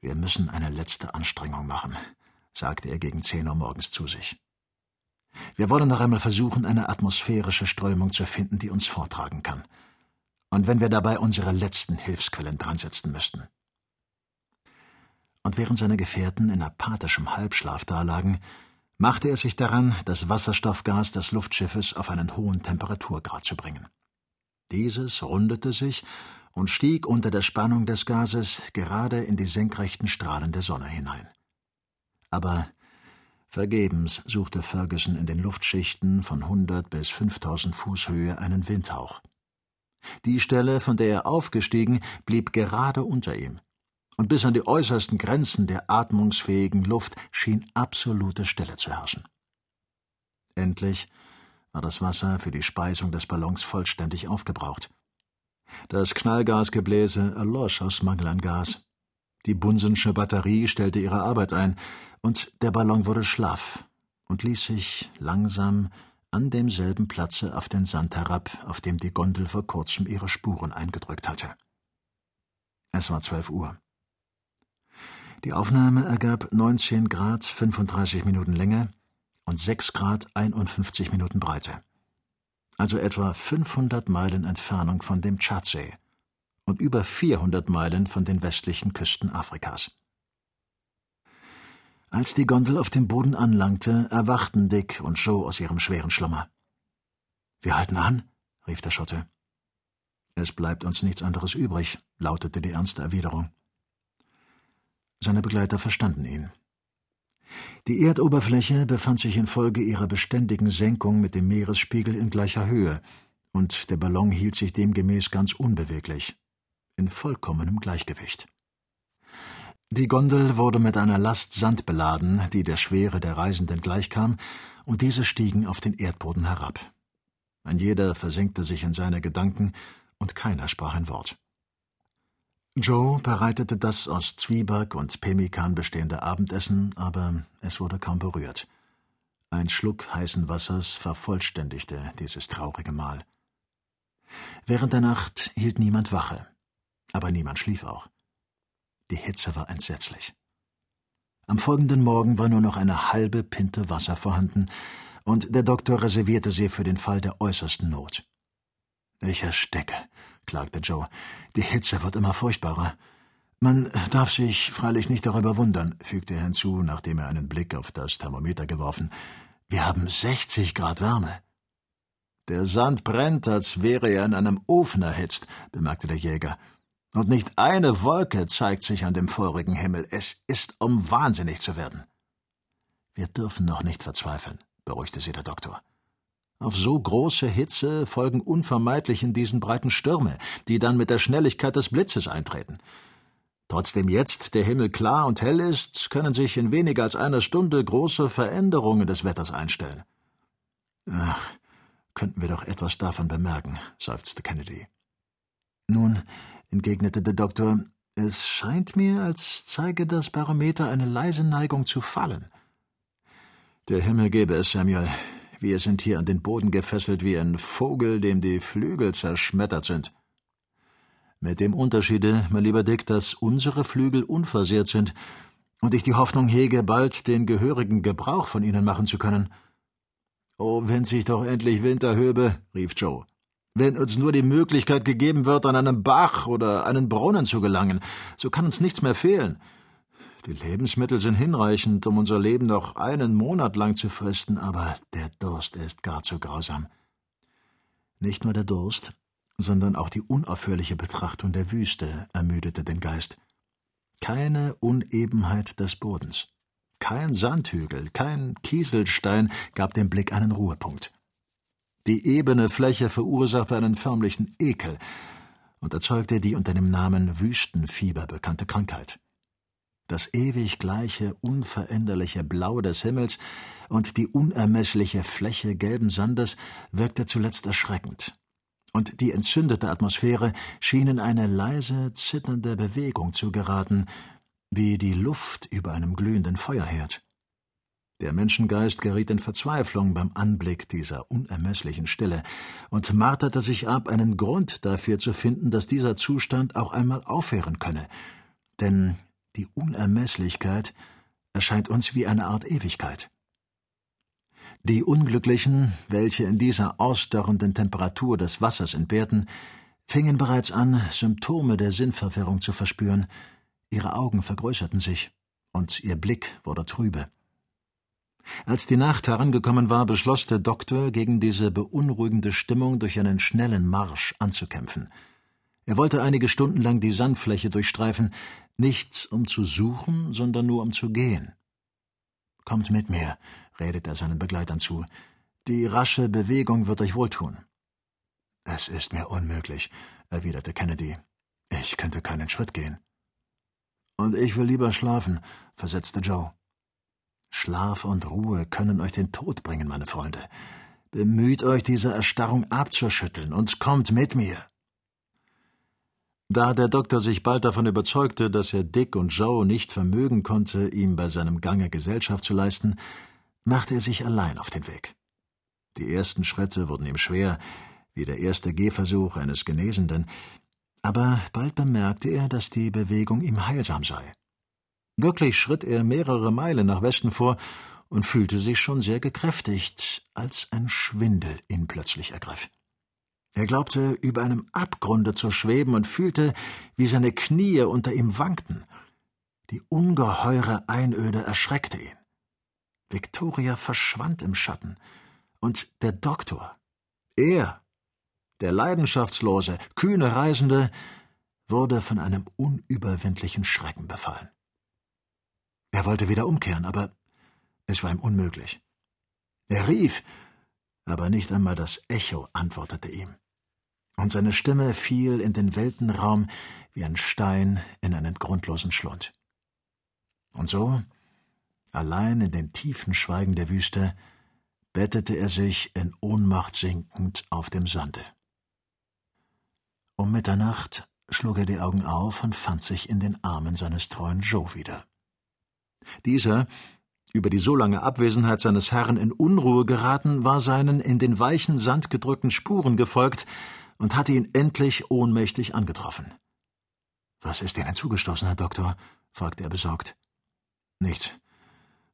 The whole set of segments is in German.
Wir müssen eine letzte Anstrengung machen, sagte er gegen zehn Uhr morgens zu sich. Wir wollen noch einmal versuchen, eine atmosphärische Strömung zu finden, die uns vortragen kann. Und wenn wir dabei unsere letzten Hilfsquellen dransetzen müssten. Und während seine Gefährten in apathischem Halbschlaf dalagen, machte er sich daran, das Wasserstoffgas des Luftschiffes auf einen hohen Temperaturgrad zu bringen. Dieses rundete sich und stieg unter der Spannung des Gases gerade in die senkrechten Strahlen der Sonne hinein. Aber vergebens suchte Ferguson in den Luftschichten von hundert bis fünftausend Fuß Höhe einen Windhauch. Die Stelle, von der er aufgestiegen, blieb gerade unter ihm, und bis an die äußersten Grenzen der atmungsfähigen Luft schien absolute Stille zu herrschen. Endlich war das Wasser für die Speisung des Ballons vollständig aufgebraucht. Das Knallgasgebläse erlosch aus Mangel an Gas. Die Bunsensche Batterie stellte ihre Arbeit ein, und der Ballon wurde schlaff und ließ sich langsam an demselben Platze auf den Sand herab, auf dem die Gondel vor kurzem ihre Spuren eingedrückt hatte. Es war zwölf Uhr. Die Aufnahme ergab 19 Grad 35 Minuten Länge und 6 Grad 51 Minuten Breite. Also etwa 500 Meilen Entfernung von dem Tschadsee und über 400 Meilen von den westlichen Küsten Afrikas. Als die Gondel auf dem Boden anlangte, erwachten Dick und Joe aus ihrem schweren Schlummer. Wir halten an, rief der Schotte. Es bleibt uns nichts anderes übrig, lautete die ernste Erwiderung. Seine Begleiter verstanden ihn. Die Erdoberfläche befand sich infolge ihrer beständigen Senkung mit dem Meeresspiegel in gleicher Höhe, und der Ballon hielt sich demgemäß ganz unbeweglich, in vollkommenem Gleichgewicht. Die Gondel wurde mit einer Last Sand beladen, die der Schwere der Reisenden gleichkam, und diese stiegen auf den Erdboden herab. Ein jeder versenkte sich in seine Gedanken, und keiner sprach ein Wort. Joe bereitete das aus Zwieback und Pemmikan bestehende Abendessen, aber es wurde kaum berührt. Ein Schluck heißen Wassers vervollständigte dieses traurige Mahl. Während der Nacht hielt niemand Wache, aber niemand schlief auch. Die Hitze war entsetzlich. Am folgenden Morgen war nur noch eine halbe Pinte Wasser vorhanden, und der Doktor reservierte sie für den Fall der äußersten Not. Ich ersticke, klagte Joe. Die Hitze wird immer furchtbarer. Man darf sich freilich nicht darüber wundern, fügte er hinzu, nachdem er einen Blick auf das Thermometer geworfen. Wir haben 60 Grad Wärme. Der Sand brennt, als wäre er in einem Ofen erhitzt, bemerkte der Jäger. Und nicht eine Wolke zeigt sich an dem feurigen Himmel. Es ist, um wahnsinnig zu werden. Wir dürfen noch nicht verzweifeln, beruhigte sie der Doktor. Auf so große Hitze folgen unvermeidlich in diesen breiten Stürme, die dann mit der Schnelligkeit des Blitzes eintreten. Trotzdem jetzt der Himmel klar und hell ist, können sich in weniger als einer Stunde große Veränderungen des Wetters einstellen. Ach, könnten wir doch etwas davon bemerken, seufzte Kennedy. Nun, entgegnete der Doktor, es scheint mir, als zeige das Barometer eine leise Neigung zu fallen. Der Himmel gebe es, Samuel. Wir sind hier an den Boden gefesselt wie ein Vogel, dem die Flügel zerschmettert sind. Mit dem Unterschiede, mein lieber Dick, dass unsere Flügel unversehrt sind und ich die Hoffnung hege, bald den gehörigen Gebrauch von ihnen machen zu können. Oh, wenn sich doch endlich Winter höbe, rief Joe. Wenn uns nur die Möglichkeit gegeben wird, an einen Bach oder einen Brunnen zu gelangen, so kann uns nichts mehr fehlen. Die Lebensmittel sind hinreichend, um unser Leben noch einen Monat lang zu fristen, aber der Durst ist gar zu grausam. Nicht nur der Durst, sondern auch die unaufhörliche Betrachtung der Wüste ermüdete den Geist. Keine Unebenheit des Bodens, kein Sandhügel, kein Kieselstein gab dem Blick einen Ruhepunkt. Die ebene Fläche verursachte einen förmlichen Ekel und erzeugte die unter dem Namen Wüstenfieber bekannte Krankheit das ewig gleiche, unveränderliche Blau des Himmels und die unermessliche Fläche gelben Sandes wirkte zuletzt erschreckend, und die entzündete Atmosphäre schien in eine leise, zitternde Bewegung zu geraten, wie die Luft über einem glühenden Feuerherd. Der Menschengeist geriet in Verzweiflung beim Anblick dieser unermesslichen Stille und marterte sich ab, einen Grund dafür zu finden, dass dieser Zustand auch einmal aufhören könne, denn Die Unermesslichkeit erscheint uns wie eine Art Ewigkeit. Die Unglücklichen, welche in dieser ausdörrenden Temperatur des Wassers entbehrten, fingen bereits an, Symptome der Sinnverwirrung zu verspüren, ihre Augen vergrößerten sich, und ihr Blick wurde trübe. Als die Nacht herangekommen war, beschloss der Doktor, gegen diese beunruhigende Stimmung durch einen schnellen Marsch anzukämpfen. Er wollte einige Stunden lang die Sandfläche durchstreifen, nicht um zu suchen, sondern nur um zu gehen. Kommt mit mir, redet er seinen Begleitern zu. Die rasche Bewegung wird euch wohltun. Es ist mir unmöglich, erwiderte Kennedy. Ich könnte keinen Schritt gehen. Und ich will lieber schlafen, versetzte Joe. Schlaf und Ruhe können euch den Tod bringen, meine Freunde. Bemüht euch, diese Erstarrung abzuschütteln und kommt mit mir. Da der Doktor sich bald davon überzeugte, dass er Dick und Joe nicht vermögen konnte, ihm bei seinem Gange Gesellschaft zu leisten, machte er sich allein auf den Weg. Die ersten Schritte wurden ihm schwer, wie der erste Gehversuch eines Genesenden, aber bald bemerkte er, dass die Bewegung ihm heilsam sei. Wirklich schritt er mehrere Meilen nach Westen vor und fühlte sich schon sehr gekräftigt, als ein Schwindel ihn plötzlich ergriff. Er glaubte, über einem Abgrunde zu schweben und fühlte, wie seine Knie unter ihm wankten. Die ungeheure Einöde erschreckte ihn. Victoria verschwand im Schatten, und der Doktor, er, der leidenschaftslose, kühne Reisende, wurde von einem unüberwindlichen Schrecken befallen. Er wollte wieder umkehren, aber es war ihm unmöglich. Er rief, aber nicht einmal das Echo antwortete ihm. Und seine Stimme fiel in den Weltenraum wie ein Stein in einen grundlosen Schlund. Und so, allein in den tiefen Schweigen der Wüste, bettete er sich in Ohnmacht sinkend auf dem Sande. Um Mitternacht schlug er die Augen auf und fand sich in den Armen seines treuen Joe wieder. Dieser, über die so lange Abwesenheit seines Herrn in Unruhe geraten, war seinen in den weichen Sand gedrückten Spuren gefolgt und hatte ihn endlich ohnmächtig angetroffen. Was ist Ihnen zugestoßen, Herr Doktor? fragte er besorgt. Nichts,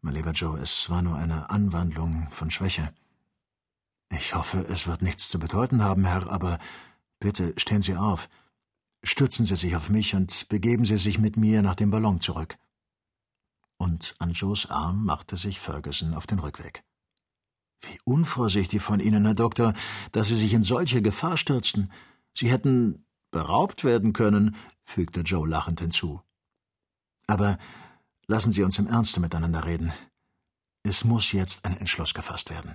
mein lieber Joe, es war nur eine Anwandlung von Schwäche. Ich hoffe, es wird nichts zu bedeuten haben, Herr, aber bitte stehen Sie auf. Stützen Sie sich auf mich und begeben Sie sich mit mir nach dem Ballon zurück und an Joes Arm machte sich Ferguson auf den Rückweg. Wie unvorsichtig von Ihnen, Herr Doktor, dass Sie sich in solche Gefahr stürzten. Sie hätten beraubt werden können, fügte Joe lachend hinzu. Aber lassen Sie uns im Ernste miteinander reden. Es muss jetzt ein Entschluss gefasst werden.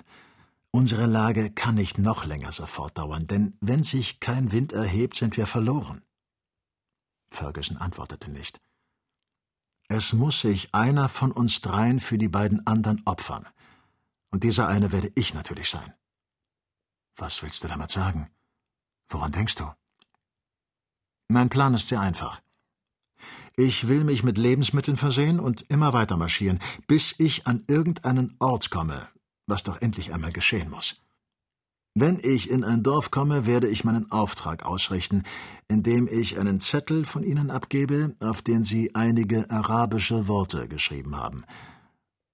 Unsere Lage kann nicht noch länger so fortdauern, denn wenn sich kein Wind erhebt, sind wir verloren. Ferguson antwortete nicht. Es muss sich einer von uns dreien für die beiden anderen opfern. Und dieser eine werde ich natürlich sein. Was willst du damit sagen? Woran denkst du? Mein Plan ist sehr einfach. Ich will mich mit Lebensmitteln versehen und immer weiter marschieren, bis ich an irgendeinen Ort komme, was doch endlich einmal geschehen muss. Wenn ich in ein Dorf komme, werde ich meinen Auftrag ausrichten, indem ich einen Zettel von Ihnen abgebe, auf den Sie einige arabische Worte geschrieben haben.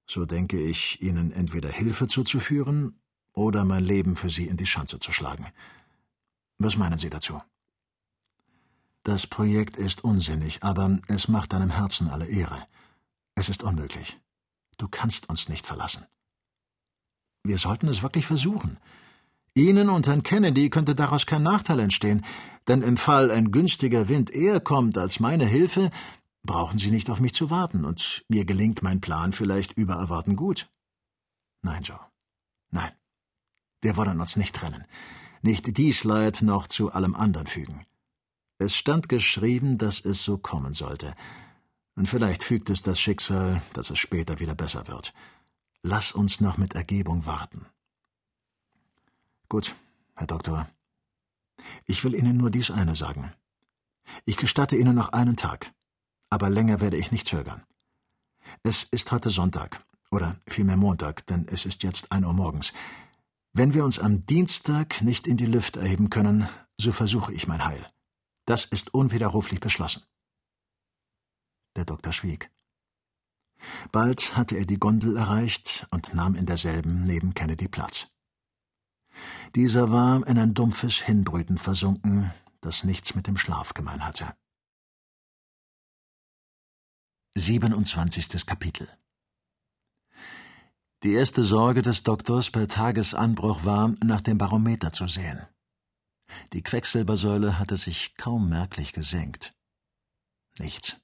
So denke ich, Ihnen entweder Hilfe zuzuführen oder mein Leben für Sie in die Schanze zu schlagen. Was meinen Sie dazu? Das Projekt ist unsinnig, aber es macht deinem Herzen alle Ehre. Es ist unmöglich. Du kannst uns nicht verlassen. Wir sollten es wirklich versuchen. Ihnen und Herrn Kennedy könnte daraus kein Nachteil entstehen, denn im Fall ein günstiger Wind eher kommt als meine Hilfe, brauchen Sie nicht auf mich zu warten, und mir gelingt mein Plan vielleicht über Erwarten gut. Nein, Joe. Nein. Wir wollen uns nicht trennen. Nicht dies Leid noch zu allem anderen fügen. Es stand geschrieben, dass es so kommen sollte. Und vielleicht fügt es das Schicksal, dass es später wieder besser wird. Lass uns noch mit Ergebung warten. Gut, Herr Doktor. Ich will Ihnen nur dies eine sagen. Ich gestatte Ihnen noch einen Tag, aber länger werde ich nicht zögern. Es ist heute Sonntag, oder vielmehr Montag, denn es ist jetzt ein Uhr morgens. Wenn wir uns am Dienstag nicht in die Lüfte erheben können, so versuche ich mein Heil. Das ist unwiderruflich beschlossen. Der Doktor schwieg. Bald hatte er die Gondel erreicht und nahm in derselben neben Kennedy Platz. Dieser war in ein dumpfes Hinbrüten versunken, das nichts mit dem Schlaf gemein hatte. 27. Kapitel Die erste Sorge des Doktors bei Tagesanbruch war, nach dem Barometer zu sehen. Die Quecksilbersäule hatte sich kaum merklich gesenkt. Nichts,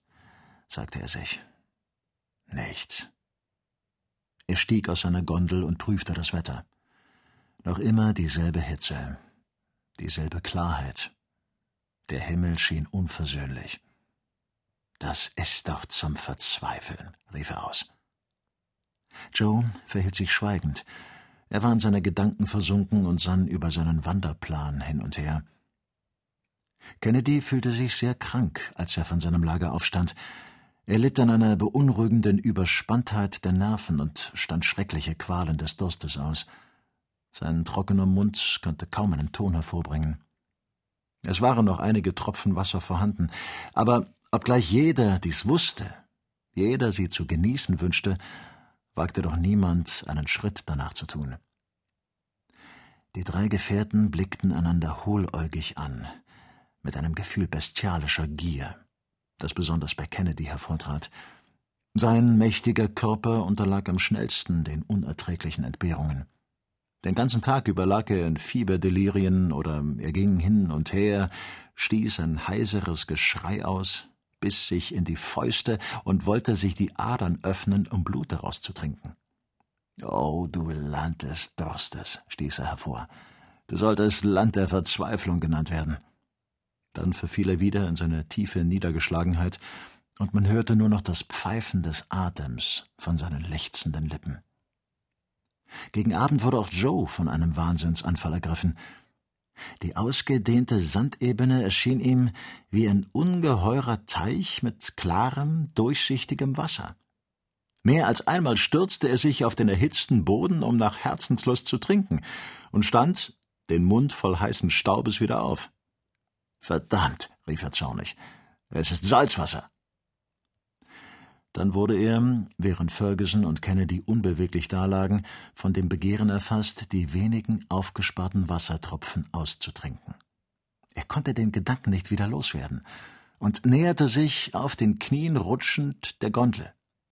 sagte er sich. Nichts. Er stieg aus seiner Gondel und prüfte das Wetter. Noch immer dieselbe Hitze, dieselbe Klarheit. Der Himmel schien unversöhnlich. Das ist doch zum Verzweifeln, rief er aus. Joe verhielt sich schweigend. Er war in seine Gedanken versunken und sann über seinen Wanderplan hin und her. Kennedy fühlte sich sehr krank, als er von seinem Lager aufstand. Er litt an einer beunruhigenden Überspanntheit der Nerven und stand schreckliche Qualen des Durstes aus. Sein trockener Mund konnte kaum einen Ton hervorbringen. Es waren noch einige Tropfen Wasser vorhanden, aber obgleich jeder dies wusste, jeder sie zu genießen wünschte, wagte doch niemand, einen Schritt danach zu tun. Die drei Gefährten blickten einander hohläugig an, mit einem Gefühl bestialischer Gier das besonders bei Kennedy hervortrat. Sein mächtiger Körper unterlag am schnellsten den unerträglichen Entbehrungen. Den ganzen Tag über lag er in Fieberdelirien oder er ging hin und her, stieß ein heiseres Geschrei aus, biss sich in die Fäuste und wollte sich die Adern öffnen, um Blut daraus zu trinken. Oh, du Land des Durstes, stieß er hervor. Du solltest Land der Verzweiflung genannt werden. Dann verfiel er wieder in seine tiefe Niedergeschlagenheit, und man hörte nur noch das Pfeifen des Atems von seinen lechzenden Lippen. Gegen Abend wurde auch Joe von einem Wahnsinnsanfall ergriffen. Die ausgedehnte Sandebene erschien ihm wie ein ungeheurer Teich mit klarem, durchsichtigem Wasser. Mehr als einmal stürzte er sich auf den erhitzten Boden, um nach Herzenslust zu trinken, und stand, den Mund voll heißen Staubes, wieder auf. Verdammt, rief er zornig. Es ist Salzwasser. Dann wurde er, während Ferguson und Kennedy unbeweglich dalagen, von dem Begehren erfasst, die wenigen aufgesparten Wassertropfen auszutrinken. Er konnte den Gedanken nicht wieder loswerden und näherte sich auf den Knien rutschend der Gondel.